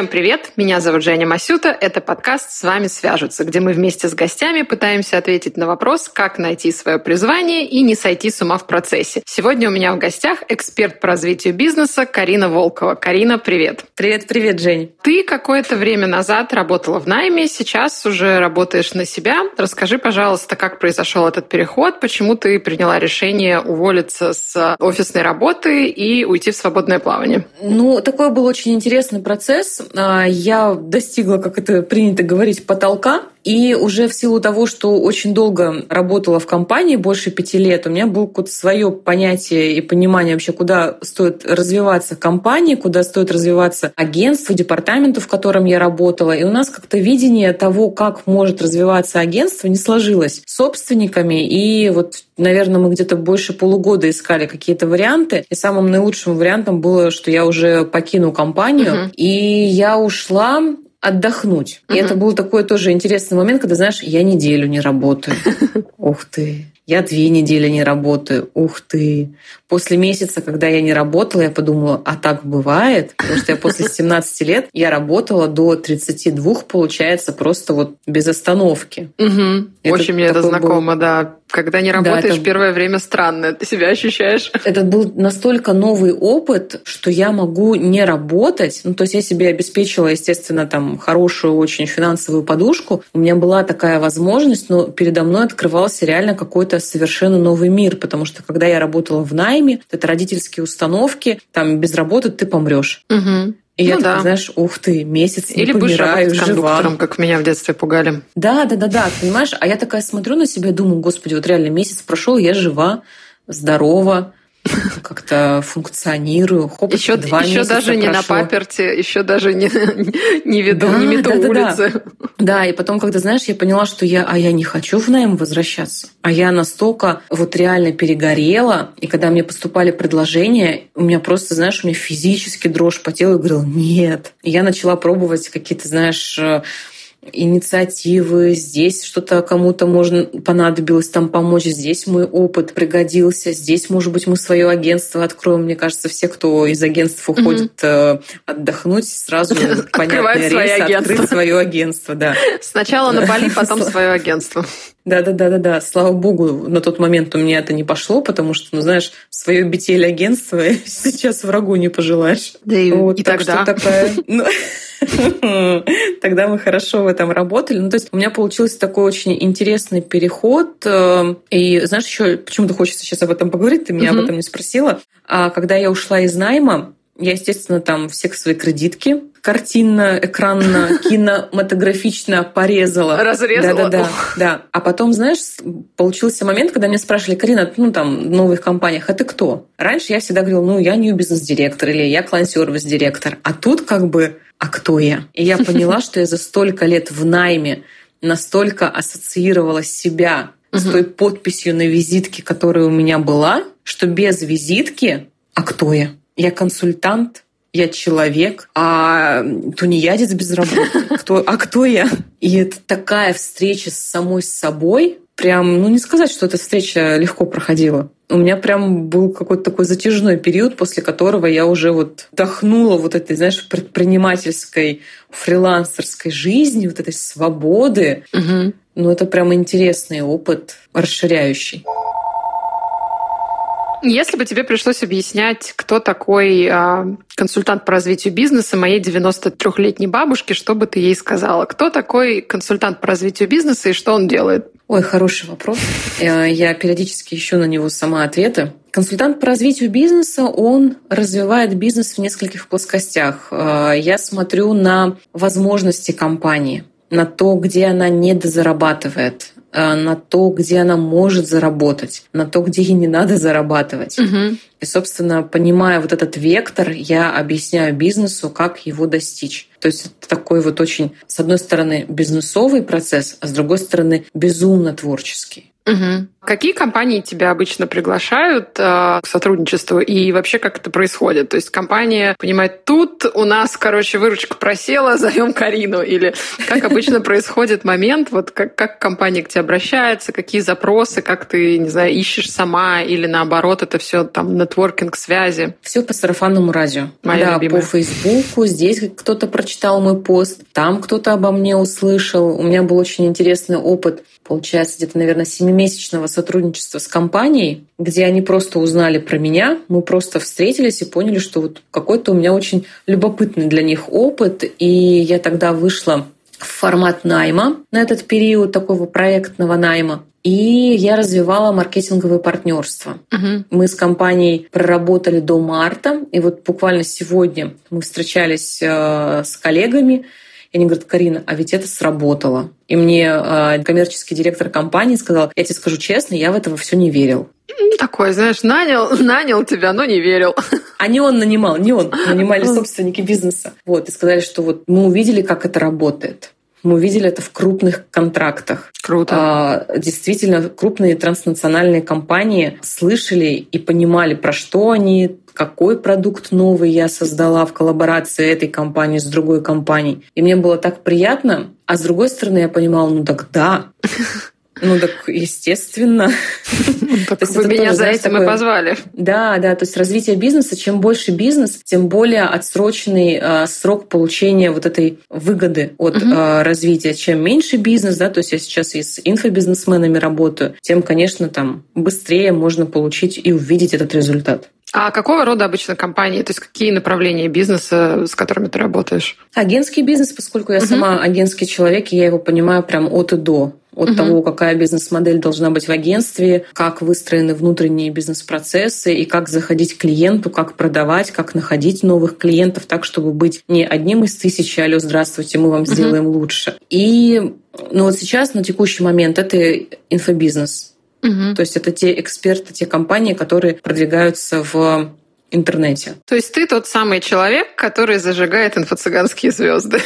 Всем привет! Меня зовут Женя Масюта. Это подкаст «С вами свяжутся», где мы вместе с гостями пытаемся ответить на вопрос, как найти свое призвание и не сойти с ума в процессе. Сегодня у меня в гостях эксперт по развитию бизнеса Карина Волкова. Карина, привет! Привет-привет, Жень! Ты какое-то время назад работала в найме, сейчас уже работаешь на себя. Расскажи, пожалуйста, как произошел этот переход, почему ты приняла решение уволиться с офисной работы и уйти в свободное плавание? Ну, такой был очень интересный процесс я достигла, как это принято говорить, потолка. И уже в силу того, что очень долго работала в компании, больше пяти лет, у меня было какое-то свое понятие и понимание вообще, куда стоит развиваться компания, куда стоит развиваться агентство, департаменту, в котором я работала. И у нас как-то видение того, как может развиваться агентство, не сложилось с собственниками. И вот, наверное, мы где-то больше полугода искали какие-то варианты. И самым наилучшим вариантом было, что я уже покину компанию. Uh-huh. И я ушла отдохнуть. Uh-huh. И это был такой тоже интересный момент, когда, знаешь, я неделю не работаю. Ух ты. Я две недели не работаю. Ух ты. После месяца, когда я не работала, я подумала, а так бывает? Потому что я после 17 лет я работала до 32, получается, просто вот без остановки. Угу. Это Очень мне это знакомо, был... да. Когда не работаешь, да, это... первое время странно, ты себя ощущаешь. Это был настолько новый опыт, что я могу не работать. Ну, то есть я себе обеспечила, естественно, там хорошую очень финансовую подушку. У меня была такая возможность, но передо мной открывался реально какой-то совершенно новый мир, потому что когда я работала в найме, это родительские установки, там без работы ты помрешь. Угу. И ну, я да. знаешь, ух ты, месяц Или не помираю, жива. как меня в детстве пугали. Да, да, да, да, понимаешь? А я такая смотрю на себя и думаю, господи, вот реально месяц прошел, я жива, здорова, как-то функционирую. Хоп, еще два еще даже не прошло. на паперте, еще даже не, не веду, да, не мету да, улицы. Да, да. да, и потом, когда, знаешь, я поняла, что я, а я не хочу в найм возвращаться. А я настолько вот реально перегорела, и когда мне поступали предложения, у меня просто, знаешь, у меня физически дрожь по телу, и говорила, нет. И я начала пробовать какие-то, знаешь, инициативы, здесь что-то кому-то можно понадобилось там помочь, здесь мой опыт пригодился, здесь, может быть, мы свое агентство откроем. Мне кажется, все, кто из агентств уходит mm-hmm. отдохнуть, сразу понятный рейс открыть свое агентство. Да. Сначала на Бали, потом свое агентство. Да, да, да, да, да. Слава богу, на тот момент у меня это не пошло, потому что, ну, знаешь, свое бетель агентство сейчас врагу не пожелаешь. Да и, вот, и так тогда. Что такая. Тогда мы хорошо в этом работали. Ну, то есть у меня получился такой очень интересный переход. Э, и знаешь, еще почему-то хочется сейчас об этом поговорить, ты меня об этом не спросила. А когда я ушла из найма, я, естественно, там все свои кредитки картинно, экранно, кинематографично порезала. Разрезала? Да-да-да. да. А потом, знаешь, получился момент, когда меня спрашивали, Карина, ну там, в новых компаниях, а ты кто? Раньше я всегда говорила, ну, я не бизнес-директор или я клан-сервис-директор. А тут как бы, а кто я? И я поняла, что я за столько лет в найме настолько ассоциировала себя с той подписью на визитке, которая у меня была, что без визитки, а кто я? Я консультант, я человек, а тунеядец без работы. Кто, а кто я? И это такая встреча с самой собой, прям, ну не сказать, что эта встреча легко проходила. У меня прям был какой-то такой затяжной период, после которого я уже вот вдохнула вот этой, знаешь, предпринимательской, фрилансерской жизни, вот этой свободы. Угу. Ну, это прям интересный опыт, расширяющий. Если бы тебе пришлось объяснять, кто такой э, консультант по развитию бизнеса моей 93-летней бабушке, что бы ты ей сказала? Кто такой консультант по развитию бизнеса и что он делает? Ой, хороший вопрос. Э, я периодически ищу на него сама ответы. Консультант по развитию бизнеса, он развивает бизнес в нескольких плоскостях. Э, я смотрю на возможности компании, на то, где она недозарабатывает, на то, где она может заработать, на то, где ей не надо зарабатывать. Угу. И, собственно, понимая вот этот вектор, я объясняю бизнесу, как его достичь. То есть это такой вот очень, с одной стороны, бизнесовый процесс, а с другой стороны, безумно творческий. Угу. Какие компании тебя обычно приглашают э, к сотрудничеству и вообще как это происходит? То есть компания понимает, тут у нас, короче, выручка просела, зовем Карину. Или как обычно происходит момент, вот как, как компания к тебе обращается, какие запросы, как ты, не знаю, ищешь сама или наоборот, это все там нетворкинг, связи? Все по сарафанному радио. Моя да, любимая. по Фейсбуку, здесь кто-то прочитал мой пост, там кто-то обо мне услышал. У меня был очень интересный опыт получается, где-то, наверное, семимесячного сотрудничества с компанией, где они просто узнали про меня, мы просто встретились и поняли, что вот какой-то у меня очень любопытный для них опыт, и я тогда вышла в формат найма на этот период такого проектного найма. И я развивала маркетинговое партнерство. Угу. Мы с компанией проработали до марта, и вот буквально сегодня мы встречались э, с коллегами, и они говорят, Карина, а ведь это сработало. И мне э, коммерческий директор компании сказал, я тебе скажу честно, я в этого все не верил. Такой, знаешь, нанял, нанял тебя, но не верил. А не он нанимал, не он. Нанимали собственники бизнеса. Вот, и сказали, что вот мы увидели, как это работает. Мы увидели это в крупных контрактах. Круто. А, действительно, крупные транснациональные компании слышали и понимали, про что они, какой продукт новый я создала в коллаборации этой компании с другой компанией. И мне было так приятно. А с другой стороны, я понимала, ну так да. Ну так, естественно. Так вы меня за этим и позвали. Да, да, то есть развитие бизнеса, чем больше бизнес, тем более отсроченный э, срок получения вот этой выгоды от Мгм. э, развития. Чем меньше бизнес, да, то есть я сейчас и с инфобизнесменами работаю, тем, конечно, там быстрее можно получить и увидеть этот результат. А какого рода обычно компании? То есть какие направления бизнеса, с которыми ты работаешь? Агентский бизнес, поскольку я Мгм. сама агентский человек, я его понимаю прям от и до. От Мгм. того, какая бизнес-модель должна быть в агентстве, как выстроены внутренние бизнес-процессы и как заходить к клиенту, как продавать, как находить новых клиентов так, чтобы быть не одним из тысячи «Алло, здравствуйте, мы вам Мгм. сделаем лучше». И ну вот сейчас, на текущий момент, это инфобизнес. Мгм. То есть это те эксперты, те компании, которые продвигаются в интернете. То есть ты тот самый человек, который зажигает инфо-цыганские звезды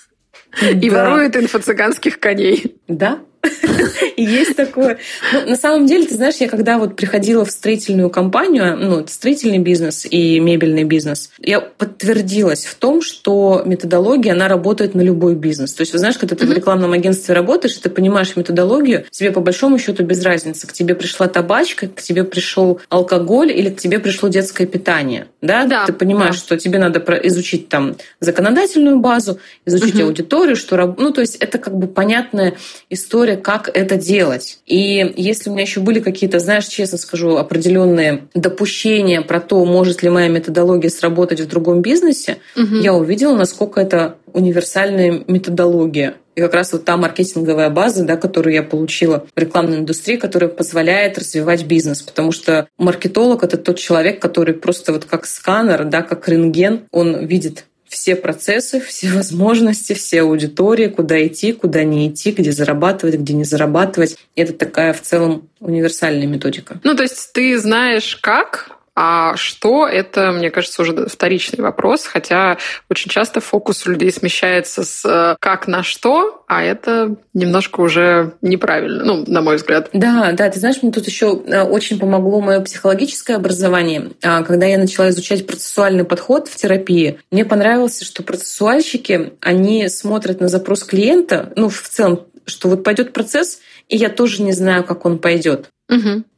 и Да. ворует инфо-цыганских коней. Да, есть такое. Ну, на самом деле, ты знаешь, я когда вот приходила в строительную компанию, ну, это строительный бизнес и мебельный бизнес, я подтвердилась в том, что методология, она работает на любой бизнес. То есть, вы знаешь, когда ты в рекламном агентстве работаешь, ты понимаешь методологию, тебе по большому счету без разницы, к тебе пришла табачка, к тебе пришел алкоголь или к тебе пришло детское питание. Да, Да, ты понимаешь, да. что тебе надо изучить там законодательную базу, изучить аудиторию, что ну то есть это как бы понятная история, как это делать. И если у меня еще были какие-то, знаешь, честно скажу, определенные допущения про то, может ли моя методология сработать в другом бизнесе, Мгм. я увидела, насколько это универсальная методология. И как раз вот та маркетинговая база, да, которую я получила в рекламной индустрии, которая позволяет развивать бизнес. Потому что маркетолог — это тот человек, который просто вот как сканер, да, как рентген, он видит все процессы, все возможности, все аудитории, куда идти, куда не идти, где зарабатывать, где не зарабатывать. Это такая в целом универсальная методика. Ну, то есть ты знаешь как, а что это, мне кажется, уже вторичный вопрос, хотя очень часто фокус у людей смещается с э, как на что, а это немножко уже неправильно, ну, на мой взгляд. Да, да, ты знаешь, мне тут еще э, очень помогло мое психологическое образование. А, Когда я начала изучать процессуальный подход в терапии, мне понравилось, что процессуальщики, они смотрят на запрос клиента, ну, в целом, что вот пойдет процесс, и я тоже не знаю, как он пойдет.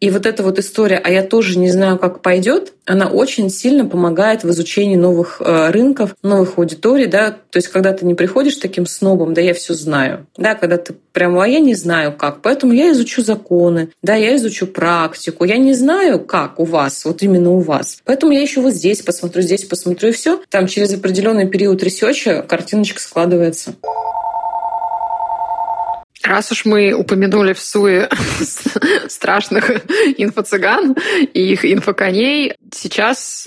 И вот эта вот история, а я тоже не знаю, как пойдет, она очень сильно помогает в изучении новых э, рынков, новых аудиторий, да. То есть, когда ты не приходишь таким снобом, да, я все знаю, да, когда ты прямо, а я не знаю как, поэтому я изучу законы, да, я изучу практику, я не знаю, как у вас, вот именно у вас. Поэтому я еще вот здесь посмотрю, здесь посмотрю, и все. Там через определенный период ресерча картиночка складывается. Раз уж мы упомянули в суе страшных инфо-цыган и их инфоконей, сейчас,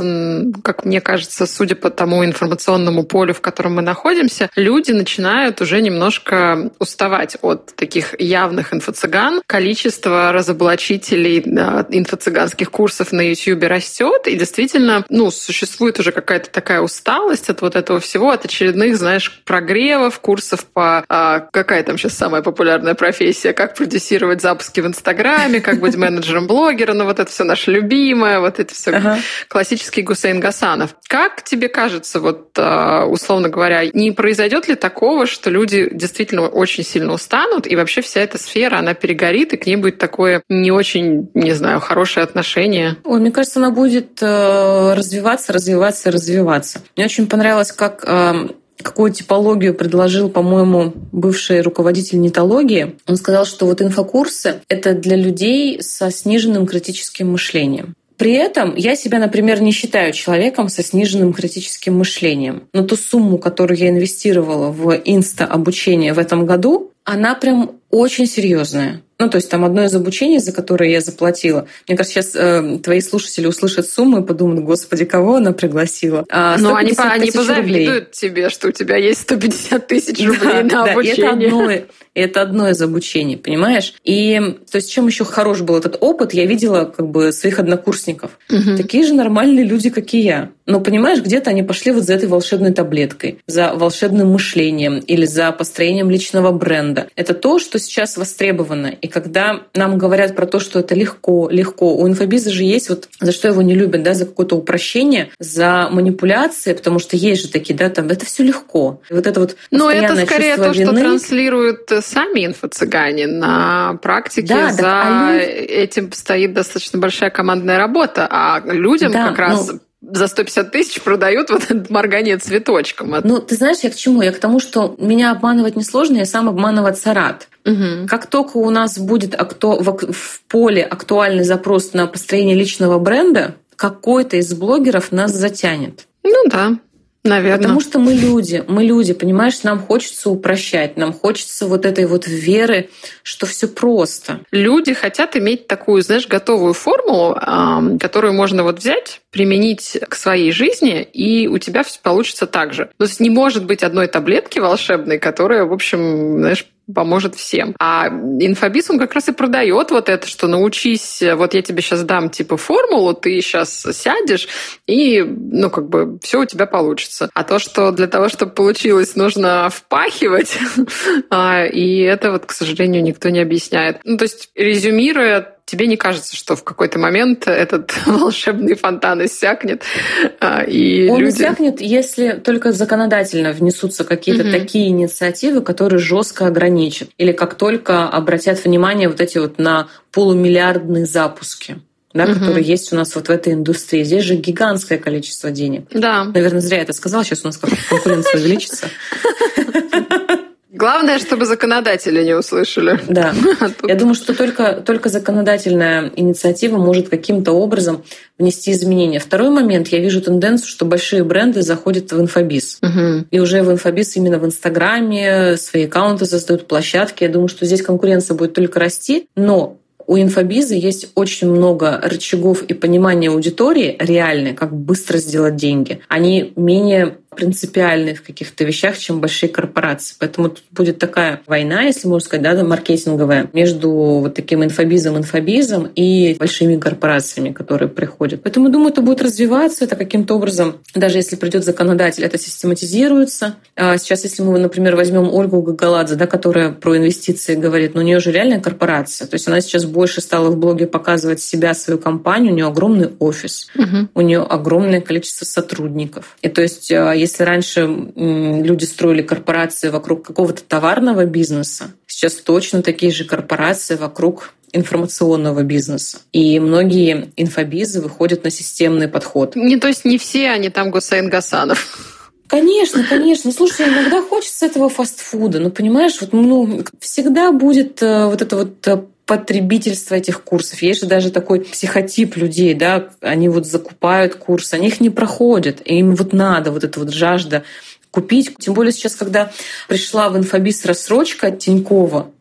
как мне кажется, судя по тому информационному полю, в котором мы находимся, люди начинают уже немножко уставать от таких явных инфо-цыган. Количество разоблачителей инфо-цыганских курсов на YouTube растет, и действительно, ну, существует уже какая-то такая усталость от вот этого всего, от очередных, знаешь, прогревов, курсов по... а, какая там сейчас самая популярная популярная профессия, как продюсировать запуски в Инстаграме, как быть менеджером блогера, ну вот это все наше любимое, вот это все ага. классический Гусейн Гасанов. Как тебе кажется, вот а, условно говоря, не произойдет ли такого, что люди действительно очень сильно устанут, и вообще вся эта сфера, она перегорит, и к ней будет такое не очень, не знаю, хорошее отношение? Ой, мне кажется, она будет э, развиваться, развиваться, развиваться. Мне очень понравилось, как э, какую типологию предложил, по-моему, бывший руководитель нетологии. Он сказал, что вот инфокурсы — это для людей со сниженным критическим мышлением. При этом я себя, например, не считаю человеком со сниженным критическим мышлением. Но ту сумму, которую я инвестировала в инста-обучение в этом году, она прям очень серьезная. Ну, то есть там одно из обучений, за которое я заплатила. Мне кажется, сейчас э, твои слушатели услышат сумму и подумают, господи, кого она пригласила? А, Но они, они позавидуют рублей. тебе, что у тебя есть 150 тысяч рублей да, на обучение. Да, это одно, это одно из обучений, понимаешь? И то есть чем еще хорош был этот опыт, я видела как бы своих однокурсников. Угу. Такие же нормальные люди, как и я. Но понимаешь, где-то они пошли вот за этой волшебной таблеткой, за волшебным мышлением или за построением личного бренда. Это то, что сейчас востребовано. И когда нам говорят про то, что это легко, легко, у инфобиза же есть вот за что его не любят, да, за какое-то упрощение, за манипуляции, потому что есть же такие, да, там это все легко. И вот это вот Но это скорее то, вины. что транслируют сами инфо-цыгане. На практике да, за а люди... этим стоит достаточно большая командная работа, а людям да, как раз ну за 150 тысяч продают вот это моргание цветочком. Ну, ты знаешь, я к чему? Я к тому, что меня обманывать несложно, я сам обманываться рад. Угу. Как только у нас будет акто... в поле актуальный запрос на построение личного бренда, какой-то из блогеров нас затянет. Ну да. Наверное. Потому что мы люди, мы люди, понимаешь, нам хочется упрощать, нам хочется вот этой вот веры, что все просто. Люди хотят иметь такую, знаешь, готовую формулу, которую можно вот взять, применить к своей жизни, и у тебя все получится так же. То есть не может быть одной таблетки волшебной, которая, в общем, знаешь, поможет всем. А инфобиз, он как раз и продает вот это, что научись, вот я тебе сейчас дам типа формулу, ты сейчас сядешь, и, ну, как бы все у тебя получится. А то, что для того, чтобы получилось, нужно впахивать, а, и это вот, к сожалению, никто не объясняет. Ну, то есть, резюмируя тебе не кажется, что в какой-то момент этот волшебный фонтан иссякнет? А, и Он люди... иссякнет, если только законодательно внесутся какие-то угу. такие инициативы, которые жестко ограничат. Или как только обратят внимание вот эти вот на полумиллиардные запуски да, угу. которые есть у нас вот в этой индустрии. Здесь же гигантское количество денег. Да. Наверное, зря я это сказала. Сейчас у нас как конкуренция увеличится. Главное, чтобы законодатели не услышали. Да. А. Я думаю, что только, только законодательная инициатива может каким-то образом внести изменения. Второй момент, я вижу тенденцию, что большие бренды заходят в инфобиз. Угу. И уже в инфобиз именно в Инстаграме свои аккаунты создают, площадки. Я думаю, что здесь конкуренция будет только расти. Но у инфобиза есть очень много рычагов и понимания аудитории реальной, как быстро сделать деньги. Они менее принципиальны в каких-то вещах, чем большие корпорации. Поэтому тут будет такая война, если можно сказать, да, маркетинговая, между вот таким инфобизом, инфобизом и большими корпорациями, которые приходят. Поэтому, думаю, это будет развиваться, это каким-то образом, даже если придет законодатель, это систематизируется. А сейчас, если мы, например, возьмем Ольгу Гагаладзе, да, которая про инвестиции говорит, но ну, у нее же реальная корпорация. То есть она сейчас больше стала в блоге показывать себя, свою компанию, у нее огромный офис, угу. у нее огромное количество сотрудников. И то есть, а, если раньше люди строили корпорации вокруг какого-то товарного бизнеса, сейчас точно такие же корпорации вокруг информационного бизнеса. И многие инфобизы выходят на системный подход. Не, то есть не все они там Гусейн Гасанов. Конечно, конечно. Слушай, иногда хочется этого фастфуда. Ну, понимаешь, вот, ну, всегда будет э, вот это вот э, потребительство этих курсов. Есть же даже такой психотип людей, да, они вот закупают курсы, они их не проходят, и им вот надо вот эта вот жажда купить. Тем более сейчас, когда пришла в инфобиз рассрочка от Тинькова,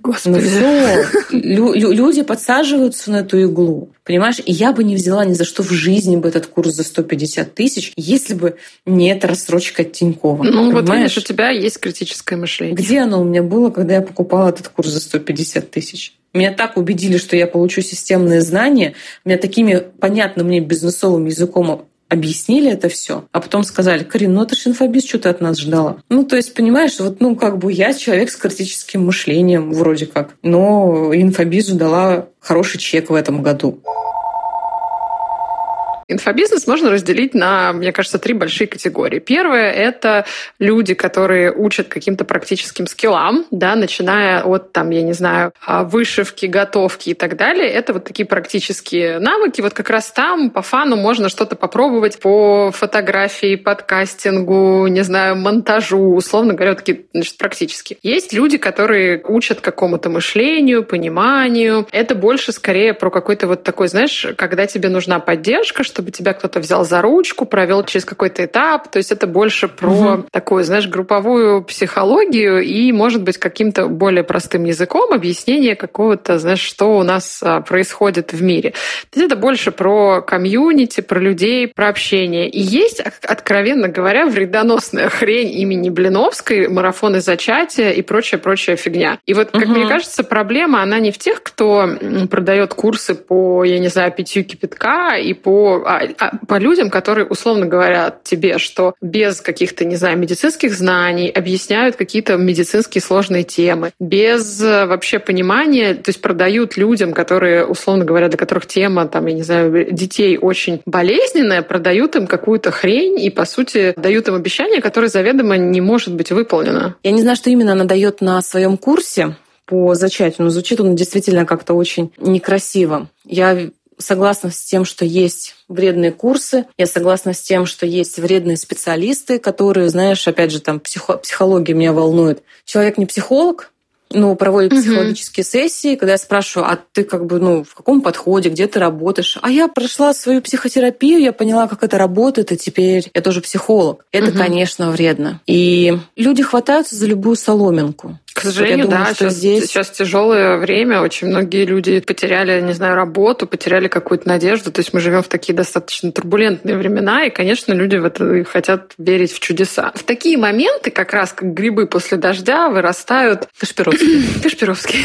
Господи. Ну все, лю- люди подсаживаются на эту иглу. Понимаешь, и я бы не взяла ни за что в жизни бы этот курс за 150 тысяч, если бы не эта рассрочка от Тинькова. Ну понимаешь? вот видишь, у тебя есть критическое мышление. Где оно у меня было, когда я покупала этот курс за 150 тысяч? Меня так убедили, что я получу системные знания. Меня такими понятным мне бизнесовым языком объяснили это все, а потом сказали, Карин, ну это же инфобиз, что ты от нас ждала? Ну, то есть, понимаешь, вот, ну, как бы я человек с критическим мышлением вроде как, но инфобизу дала хороший чек в этом году. Инфобизнес можно разделить на, мне кажется, три большие категории. Первое – это люди, которые учат каким-то практическим скиллам, да, начиная от, там, я не знаю, а, вышивки, готовки и так далее. Это вот такие практические навыки. Вот как раз там по фану можно что-то попробовать по фотографии, подкастингу, не знаю, монтажу, условно говоря, такие, значит, практически. Есть люди, которые учат какому-то мышлению, пониманию. Это больше скорее про какой-то вот такой, знаешь, когда тебе нужна поддержка, чтобы тебя кто-то взял за ручку, провел через какой-то этап. То есть это больше про угу. такую, знаешь, групповую психологию и, может быть, каким-то более простым языком объяснение какого-то, знаешь, что у нас а, происходит в мире. То есть это больше про комьюнити, про людей, про общение. И есть, откровенно говоря, вредоносная хрень имени Блиновской, марафоны зачатия и прочая-прочая фигня. И вот, как угу. мне кажется, проблема, она не в тех, кто продает курсы по, я не знаю, питью кипятка и по а, а, по людям, которые условно говорят тебе, что без каких-то, не знаю, медицинских знаний объясняют какие-то медицинские сложные темы, без э, вообще понимания, то есть продают людям, которые, условно говоря, для которых тема, там, я не знаю, детей очень болезненная, продают им какую-то хрень и, по сути, дают им обещание, которое заведомо не может быть выполнено. Я не знаю, что именно она дает на своем курсе, по зачатию, но звучит он действительно как-то очень некрасиво. Я согласна с тем, что есть вредные курсы. Я согласна с тем, что есть вредные специалисты, которые, знаешь, опять же, там психо- психология меня волнует. Человек не психолог, ну, проводит угу. психологические сессии, когда я спрашиваю, а ты как бы, ну, в каком подходе, где ты работаешь? А я прошла свою психотерапию, я поняла, как это работает, и теперь я тоже психолог. Это, угу. конечно, вредно. И люди хватаются за любую соломинку. К сожалению, думаю, да, сейчас, здесь... сейчас тяжелое время, очень многие люди потеряли, не знаю, работу, потеряли какую-то надежду. То есть мы живем в такие достаточно турбулентные времена, и, конечно, люди в это хотят верить в чудеса. В такие моменты, как раз как грибы после дождя, вырастают Кашпировские. Кашпировские.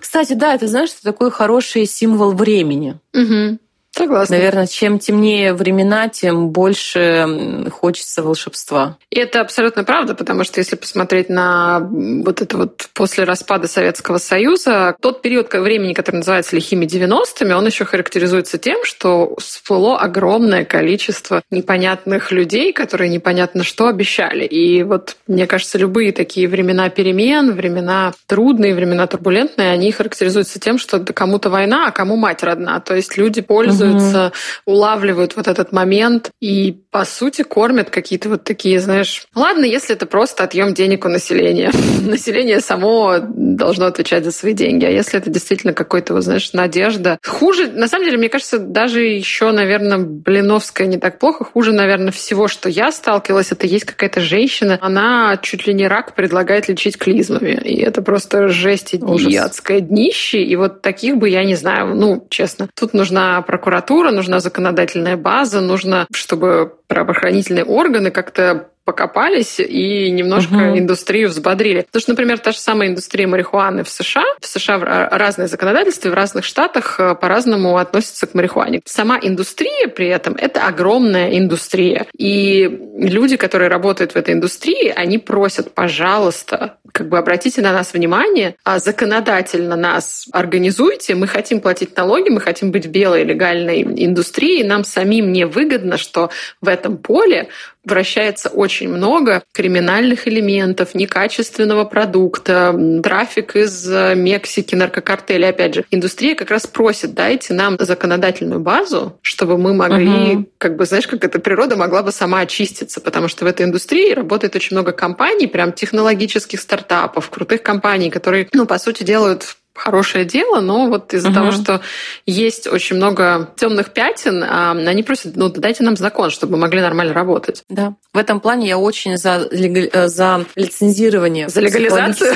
Кстати, да, это знаешь, это такой хороший символ времени. Угу. Согласна. Наверное, чем темнее времена, тем больше хочется волшебства. И это абсолютно правда, потому что если посмотреть на вот это вот после распада Советского Союза, тот период времени, который называется лихими 90-ми, он еще характеризуется тем, что всплыло огромное количество непонятных людей, которые непонятно что обещали. И вот, мне кажется, любые такие времена перемен, времена трудные, времена турбулентные, они характеризуются тем, что кому-то война, а кому мать родна. То есть люди пользуются пользуются, угу. улавливают вот этот момент и, по сути, кормят какие-то вот такие, знаешь... Ладно, если это просто отъем денег у населения. Население само должно отвечать за свои деньги. А если это действительно какой-то, вот, знаешь, надежда... Хуже, на самом деле, мне кажется, даже еще, наверное, Блиновская не так плохо. Хуже, наверное, всего, что я сталкивалась, это есть какая-то женщина, она чуть ли не рак предлагает лечить клизмами. И это просто жесть и адское днище. И вот таких бы я не знаю. Ну, честно, тут нужна прокуратура прокуратура, нужна законодательная база, нужно, чтобы правоохранительные органы как-то покопались и немножко угу. индустрию взбодрили. Потому что, например, та же самая индустрия марихуаны в США. В США разное законодательство, в разных штатах э, по-разному относятся к марихуане. Сама индустрия при этом — это огромная индустрия. И люди, которые работают в этой индустрии, они просят, пожалуйста, как бы обратите на нас внимание, а законодательно нас организуйте, мы хотим платить налоги, мы хотим быть белой легальной индустрией, нам самим не выгодно, что в этом поле вращается очень много криминальных элементов, некачественного продукта, трафик из э, Мексики, наркокартели. Опять же, индустрия как раз просит, дайте нам законодательную базу, чтобы мы могли, угу. как бы, знаешь, как эта природа могла бы сама очиститься, потому что в этой индустрии работает очень много компаний, прям технологических стартапов, крутых компаний, которые, ну, по сути, делают хорошее дело, но вот из-за угу. того, что есть очень много темных пятен, они просят, ну, дайте нам закон, чтобы мы могли нормально работать. Да. В этом плане я очень за, э, за лицензирование. За легализацию?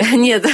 Нет.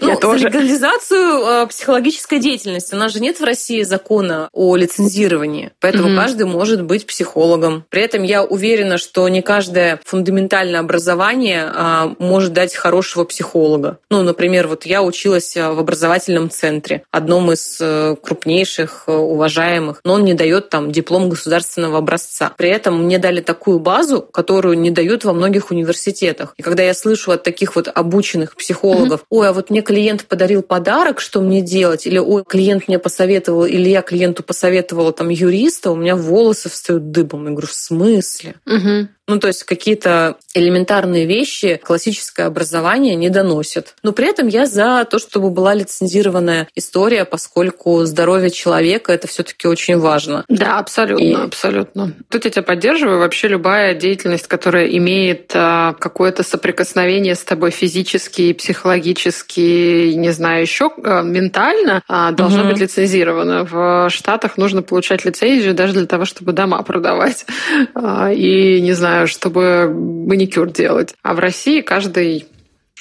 Я ну, тоже. легализацию э, психологической деятельности. У нас же нет в России закона о лицензировании, поэтому каждый может быть психологом. При этом я уверена, что не каждое фундаментальное образование а, может дать хорошего психолога. Ну, например, вот я училась а, в образовательном центре, одном из э, крупнейших, э, уважаемых, но он не дает там диплом государственного образца. При этом мне дали такую базу, которую не дают во многих университетах. И когда я слышу от таких вот обученных психологов, ой, а вот мне клиент подарил подарок, что мне делать? Или ой, клиент мне посоветовал, или я клиенту посоветовала там юриста, у меня волосы встают дыбом. Я говорю, в смысле? Мгм. Ну, то есть какие-то элементарные вещи классическое образование не доносит. Но при этом я за то, чтобы была лицензированная история, поскольку здоровье человека это все-таки очень важно. Да, абсолютно, И- абсолютно. Тут я тебя поддерживаю. Вообще любая деятельность, которая имеет а, какое-то соприкосновение с тобой физически, психологически, не знаю, еще а, ментально, а, должна Мгм. быть лицензирована. В Штатах нужно получать лицензию даже для того, чтобы дома продавать. И, не знаю, чтобы маникюр делать. А в России каждый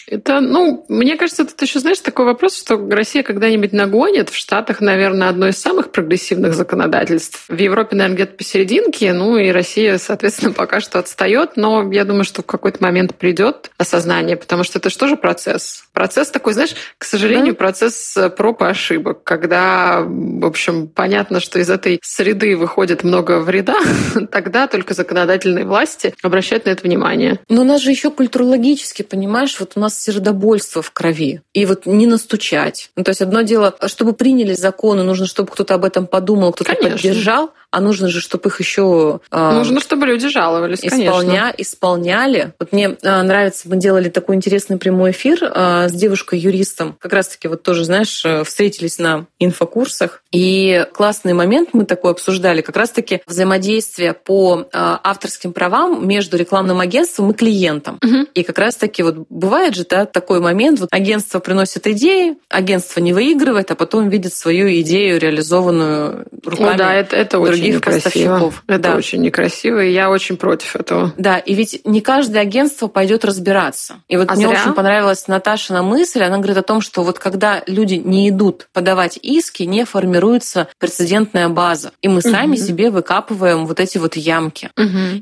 это, ну, мне кажется, тут еще, знаешь, такой вопрос, что Россия когда-нибудь нагонит. В Штатах, наверное, одно из самых прогрессивных законодательств. В Европе, наверное, где-то посерединке, ну и Россия, соответственно, пока что отстает, но я думаю, что в какой-то момент придет осознание, потому что это же тоже процесс. Процесс такой, знаешь, к сожалению, процесс проб и ошибок, когда, в общем, понятно, что из этой среды выходит много вреда, тогда только законодательные власти обращают на это внимание. Но у нас же еще культурологически, понимаешь, вот у нас сердобольство в крови. И вот не настучать. Ну, то есть одно дело, чтобы приняли законы, нужно, чтобы кто-то об этом подумал, кто-то Конечно. поддержал, а нужно же, чтобы их еще а, Нужно, чтобы люди жаловались, конечно. исполня, исполняли. Вот мне а, нравится, мы делали такой интересный прямой эфир а, с девушкой-юристом. Как раз-таки вот тоже, знаешь, э, встретились на инфокурсах. И классный момент мы такой обсуждали. Как раз-таки взаимодействие по авторским правам между рекламным агентством и клиентом. Мгм. И как раз-таки вот бывает же да, такой момент, вот агентство приносит идеи, агентство не выигрывает, а потом видит свою идею, реализованную руками О, да, это, это очень других некрасиво. поставщиков. Это Да. очень некрасиво, и я очень против этого. Да, и ведь не каждое агентство пойдет разбираться. И вот А мне зря. очень понравилась Наташина мысль. Она говорит о том, что вот когда люди не идут подавать иски, не формируется прецедентная база. И мы сами Мгм. себе выкапываем вот эти вот ямки.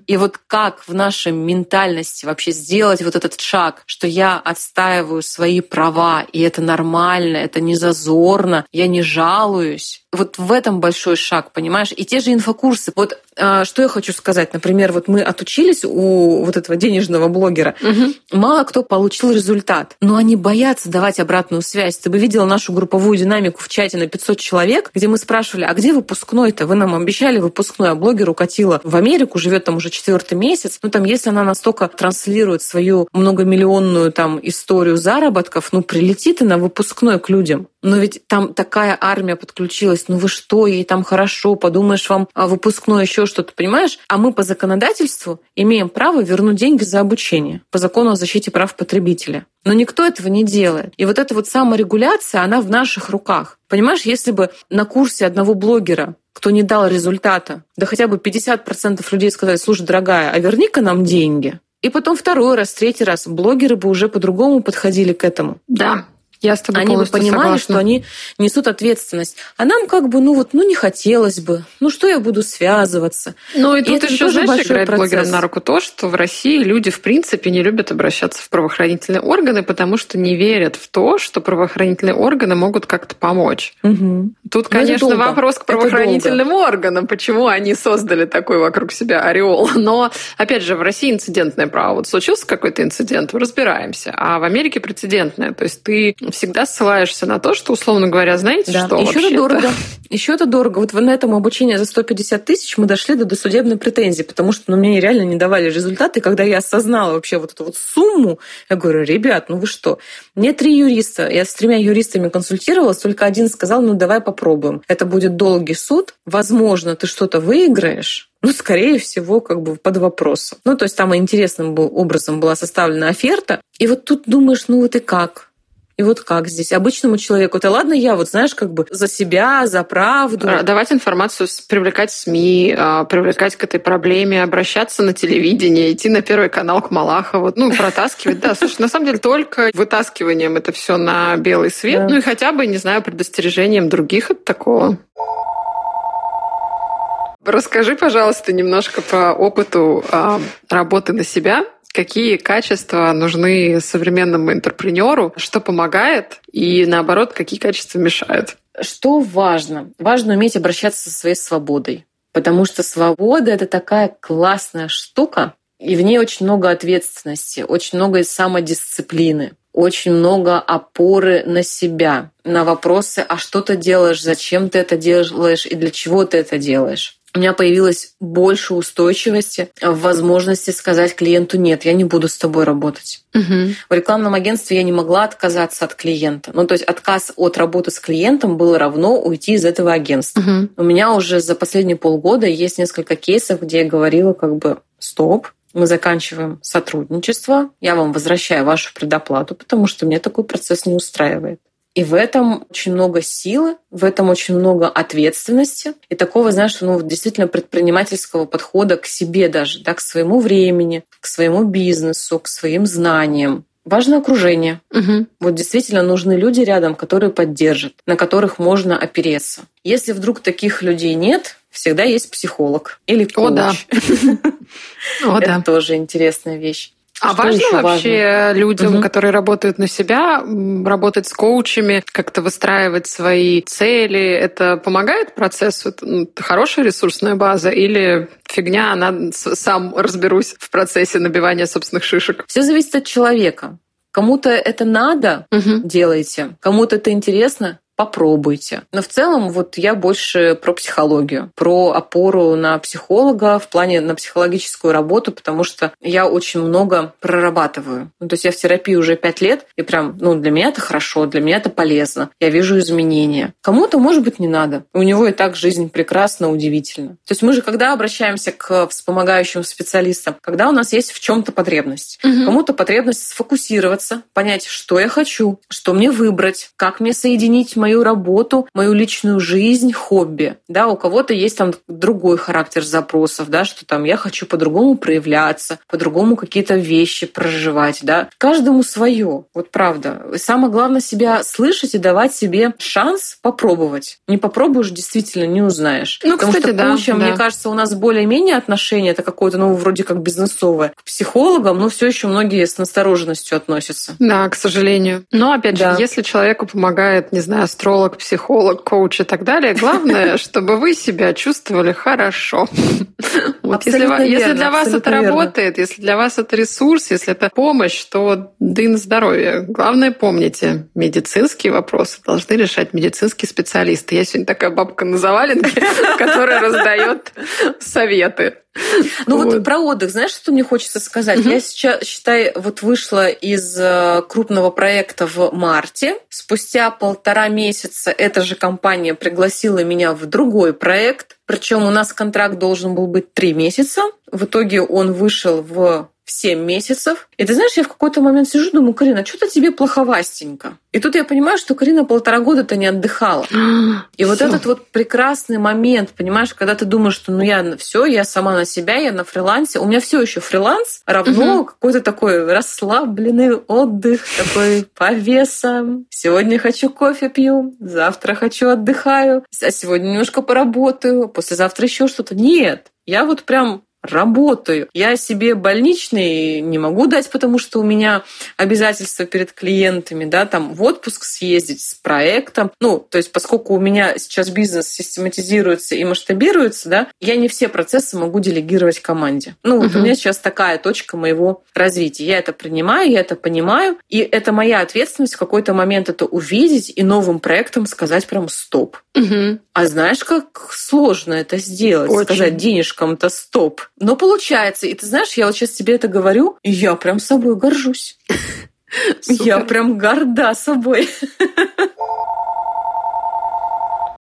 И вот как в нашей ментальности вообще сделать вот этот шаг, что я отстаиваю свои права, и это нормально, это не зазорно, я не жалуюсь. Вот в этом большой шаг, понимаешь? И те же инфокурсы. Вот что я хочу сказать. Например, вот мы отучились у вот этого денежного блогера. Мгм. Мало кто получил результат, но они боятся давать обратную связь. Ты бы видела нашу групповую динамику в чате на 500 человек, где мы спрашивали, а где выпускной-то? Вы нам обещали выпускной, а блогер укатила в Америку, живет там уже четвертый месяц. Ну там, если она настолько транслирует свою многомиллионную там историю заработков, ну прилети ты на выпускной к людям. Но ведь там такая армия подключилась. Ну вы что, ей там хорошо, подумаешь, вам а, выпускной еще что-то, понимаешь? А мы по законодательству имеем право вернуть деньги за обучение по закону о защите прав потребителя. Но никто этого не делает. И вот эта вот саморегуляция, она в наших руках. Понимаешь, если бы на курсе одного блогера кто не дал результата, да хотя бы 50% людей сказали, слушай, дорогая, а верни-ка нам деньги. И потом второй раз, третий раз блогеры бы уже по-другому подходили к этому. Да, я с тобой Они бы понимали, согласна. что они несут ответственность. А нам как бы, ну вот, ну не хотелось бы. Ну что я буду связываться? Ну и И тут еще, тоже знаешь, играет блогерам на руку то, что в России люди, в принципе, не любят обращаться в правоохранительные органы, потому что не верят в то, что правоохранительные органы могут как-то помочь. Угу. Тут, конечно, вопрос к правоохранительным органам, почему они создали такой вокруг себя ореол. Но, опять же, в России инцидентное право. Вот случился какой-то инцидент, разбираемся. А в Америке прецедентное. То есть ты всегда ссылаешься на то, что, условно говоря, знаете Да. что, Еще это дорого. Еще это дорого. Вот на этом обучении за 150 тысяч мы дошли до досудебной претензии, потому что ну, мне реально не давали результаты. Когда я осознала вообще вот эту вот сумму, я говорю, ребят, ну вы что? Мне три юриста. Я с тремя юристами консультировалась, только один сказал, ну давай попробуем. Это будет долгий суд. Возможно, ты что-то выиграешь, ну, скорее всего, как бы под вопросом. Ну, то есть там интересным был, образом была составлена оферта. И вот тут думаешь, ну вот и как? И вот как здесь? Обычному человеку, это ладно я, вот знаешь, как бы за себя, за правду. Давать информацию, привлекать СМИ, а, привлекать к этой проблеме, обращаться на телевидение, идти на Первый канал к Малахову, ну, протаскивать. Да, слушай, на самом деле только вытаскиванием это все на белый свет, да. ну и хотя бы, не знаю, предостережением других от такого. Расскажи, пожалуйста, немножко по опыту э, работы на себя. Какие качества нужны современному интерпренеру, что помогает, и наоборот, какие качества мешают? Что важно? Важно уметь обращаться со своей свободой. Потому что свобода — это такая классная штука, и в ней очень много ответственности, очень много самодисциплины, очень много опоры на себя, на вопросы, а что ты делаешь, зачем ты это делаешь и для чего ты это делаешь у меня появилось больше устойчивости в возможности сказать клиенту «нет, я не буду с тобой работать». Угу. В рекламном агентстве я не могла отказаться от клиента. Ну, то есть отказ от работы с клиентом было равно уйти из этого агентства. Угу. У меня уже за последние полгода есть несколько кейсов, где я говорила как бы «стоп, мы заканчиваем сотрудничество, я вам возвращаю вашу предоплату, потому что мне такой процесс не устраивает. И в этом очень много силы, в этом очень много ответственности и такого, знаешь, ну, действительно предпринимательского подхода к себе даже, да, к своему времени, к своему бизнесу, к своим знаниям. Важно окружение. Угу. Вот действительно нужны люди рядом, которые поддержат, на которых можно опереться. Если вдруг таких людей нет, всегда есть психолог или коуч. О, да. Это тоже интересная вещь. А что важно вообще важно? людям, угу. которые работают на себя, работать с коучами, как-то выстраивать свои цели? Это помогает процессу? Это, ну, хорошая ресурсная база или фигня, она сам разберусь в процессе набивания собственных шишек? Все зависит от человека. Кому-то это надо, угу. делайте. Кому-то это интересно, попробуйте. Но в целом вот я больше про психологию, про опору на психолога в плане на психологическую работу, потому что я очень много прорабатываю. Ну, то есть я в терапии уже пять лет, и прям, ну, для меня это хорошо, для меня это полезно. Я вижу изменения. Кому-то, может быть, не надо. У него и так жизнь прекрасна, удивительна. То есть мы же когда обращаемся к вспомогающим специалистам, когда у нас есть в чем-то потребность. Угу. Кому-то потребность сфокусироваться, понять, что я хочу, что мне выбрать, как мне соединить мою работу, мою личную жизнь, хобби. Да, у кого-то есть там другой характер запросов, да, что там я хочу по-другому проявляться, по-другому какие-то вещи проживать, да. Каждому свое, вот правда. самое главное себя слышать и давать себе шанс попробовать. Не попробуешь, действительно не узнаешь. Ну, Потому кстати, что да, коучем, да. мне кажется, у нас более-менее отношение, это какое-то, ну, вроде как бизнесовое. К психологам, но все еще многие с настороженностью относятся. Да, к сожалению. Но, опять да. же, если человеку помогает, не знаю, астролог, психолог, коуч и так далее. Главное, чтобы вы себя чувствовали хорошо. Вот если, верно, если для вас это верно. работает, если для вас это ресурс, если это помощь, то дын здоровья. Главное, помните, медицинские вопросы должны решать медицинские специалисты. Я сегодня такая бабка на заваленке, которая раздает советы. Ну вот. вот про отдых, знаешь, что мне хочется сказать? Угу. Я сейчас, считай, вот вышла из э, крупного проекта в марте. Спустя полтора месяца эта же компания пригласила меня в другой проект. Причем у нас контракт должен был быть три месяца. В итоге он вышел в в 7 месяцев. И ты знаешь, я в какой-то момент сижу, думаю, Карина, что-то тебе плоховастенько. И тут я понимаю, что Карина полтора года-то не отдыхала. И вот этот вот прекрасный момент, понимаешь, когда ты думаешь, что ну я все, я сама на себя, я на фрилансе. У меня все еще фриланс равно угу. какой-то такой расслабленный отдых, такой по весам. Сегодня хочу кофе пью, завтра хочу отдыхаю, а сегодня немножко поработаю, послезавтра еще что-то. Нет, я вот прям работаю. Я себе больничный не могу дать, потому что у меня обязательства перед клиентами, да, там в отпуск съездить с проектом. Ну, то есть поскольку у меня сейчас бизнес систематизируется и масштабируется, да, я не все процессы могу делегировать команде. Ну, вот uh-huh. у меня сейчас такая точка моего развития. Я это принимаю, я это понимаю, и это моя ответственность в какой-то момент это увидеть и новым проектом сказать прям стоп. Uh-huh. А знаешь, как сложно это сделать? Очень. Сказать денежкам-то стоп. Но получается. И ты знаешь, я вот сейчас тебе это говорю, и я прям собой горжусь. Я прям горда собой.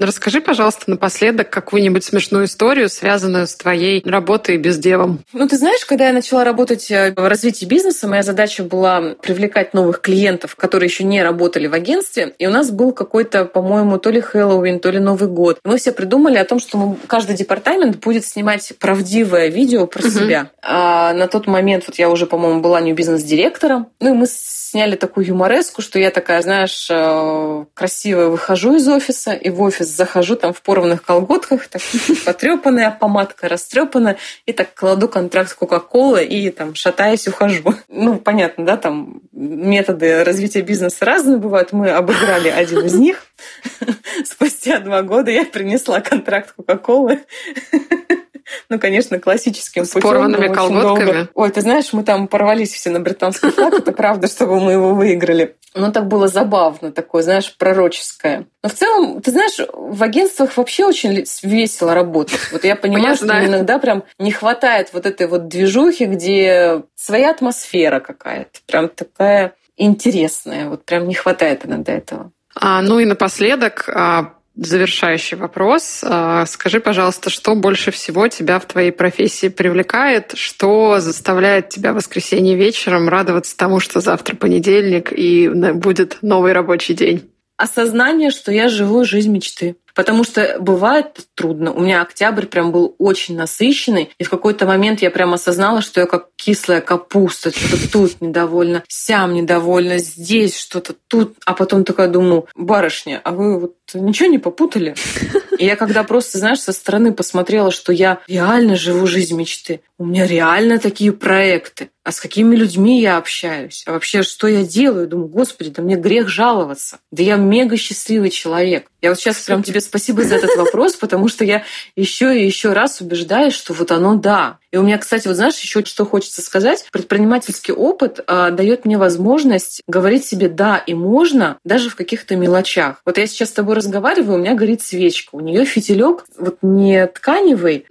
Расскажи, пожалуйста, напоследок какую-нибудь смешную историю, связанную с твоей работой без девом. Ну, ты знаешь, когда я начала работать э, в развитии бизнеса, моя задача была привлекать новых клиентов, которые еще не работали в агентстве. И у нас был какой-то, по-моему, то ли Хэллоуин, то ли Новый год. Мы все придумали о том, что мы, каждый департамент будет снимать правдивое видео про угу. себя. А на тот момент вот я уже, по-моему, была не бизнес-директором. Ну и мы сняли такую юмореску, что я такая, знаешь, э, красивая выхожу из офиса, и в офис захожу там в порванных колготках, так потрепанная, помадка растрепанная, и так кладу контракт Кока-Колы и там шатаясь ухожу. Ну, понятно, да, там методы развития бизнеса разные бывают. Мы обыграли один из них. Спустя два года я принесла контракт Кока-Колы ну, конечно, классическим С путем. порванными колготками? Долго. Ой, ты знаешь, мы там порвались все на британский флаг, это правда, чтобы мы его выиграли. Но так было забавно, такое, знаешь, пророческое. Но в целом, ты знаешь, в агентствах вообще очень весело работать. Вот я понимаю, что иногда прям не хватает вот этой вот движухи, где своя атмосфера какая-то, прям такая интересная. Вот прям не хватает иногда этого. А, ну и напоследок, а, завершающий вопрос. А, скажи, пожалуйста, что больше всего тебя в твоей профессии привлекает? Что заставляет тебя в воскресенье вечером радоваться тому, что завтра понедельник и будет новый рабочий день? Осознание, что я живу жизнь мечты. Потому что бывает трудно. У меня октябрь прям был очень насыщенный. И в какой-то момент я прям осознала, что я как кислая капуста. Что-то тут недовольна, сям недовольна, здесь что-то, тут. А потом такая думаю, барышня, а вы вот ничего не попутали? И я когда просто, знаешь, со стороны посмотрела, что я реально живу жизнь мечты. У меня реально такие проекты. А с какими людьми я общаюсь? А вообще, что я делаю? Думаю, господи, да мне грех жаловаться. Да я мега счастливый человек. Я вот сейчас прям тебе спасибо за этот вопрос, потому что я еще и еще раз убеждаюсь, что вот оно да. И у меня, кстати, вот знаешь, еще что хочется сказать. Предпринимательский опыт э, дает мне возможность говорить себе да и можно даже в каких-то мелочах. Вот я сейчас с тобой разговариваю, у меня горит свечка, у нее фитилек вот не тканевый,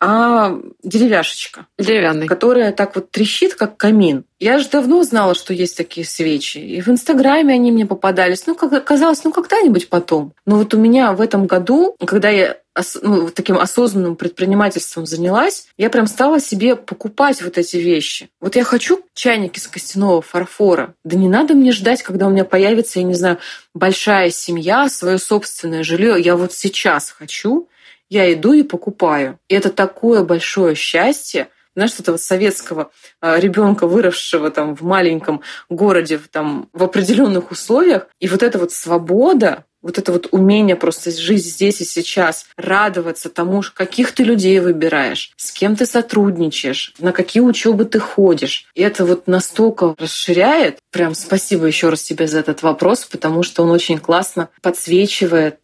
а деревяшечка. Деревянный. Которая так вот трещит, как камин. Я же давно знала, что есть такие свечи. И в Инстаграме они мне попадались. Ну, как оказалось, ну, когда-нибудь потом. Но вот у меня в этом году, когда я ну, таким осознанным предпринимательством занялась, я прям стала себе покупать вот эти вещи. Вот я хочу чайник из костяного фарфора. Да не надо мне ждать, когда у меня появится, я не знаю, большая семья, свое собственное жилье. Я вот сейчас хочу, я иду и покупаю. И это такое большое счастье, знаешь, этого советского а, ребенка, выросшего там в маленьком городе, там, в определенных условиях. И вот эта вот свобода, вот это вот умение просто жить здесь и сейчас, радоваться тому, каких ты людей выбираешь, с кем ты сотрудничаешь, на какие учебы ты ходишь. И это вот настолько расширяет. Прям спасибо еще раз тебе за этот вопрос, потому что он очень классно подсвечивает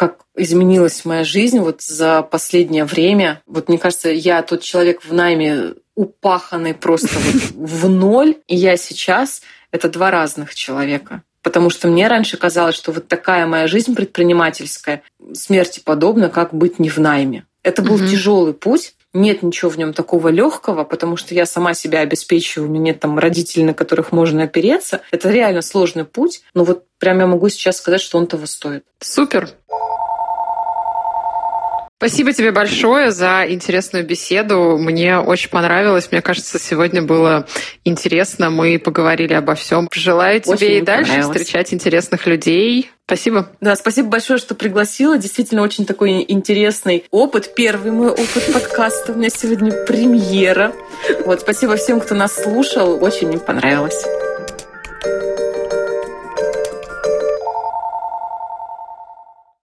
как изменилась моя жизнь вот за последнее время. Вот мне кажется, я тот человек в найме упаханный просто вот в ноль, и я сейчас — это два разных человека. Потому что мне раньше казалось, что вот такая моя жизнь предпринимательская смерти подобна, как быть не в найме. Это был угу. тяжелый путь, нет ничего в нем такого легкого, потому что я сама себя обеспечиваю, у меня нет там родителей, на которых можно опереться. Это реально сложный путь, но вот прям я могу сейчас сказать, что он того стоит. Супер. Спасибо тебе большое за интересную беседу. Мне очень понравилось. Мне кажется, сегодня было интересно. Мы поговорили обо всем. Желаю тебе очень и дальше встречать интересных людей. Спасибо. Да, спасибо большое, что пригласила. Действительно, очень такой интересный опыт. Первый мой опыт подкаста. У меня сегодня премьера. Вот, спасибо всем, кто нас слушал. Очень мне понравилось.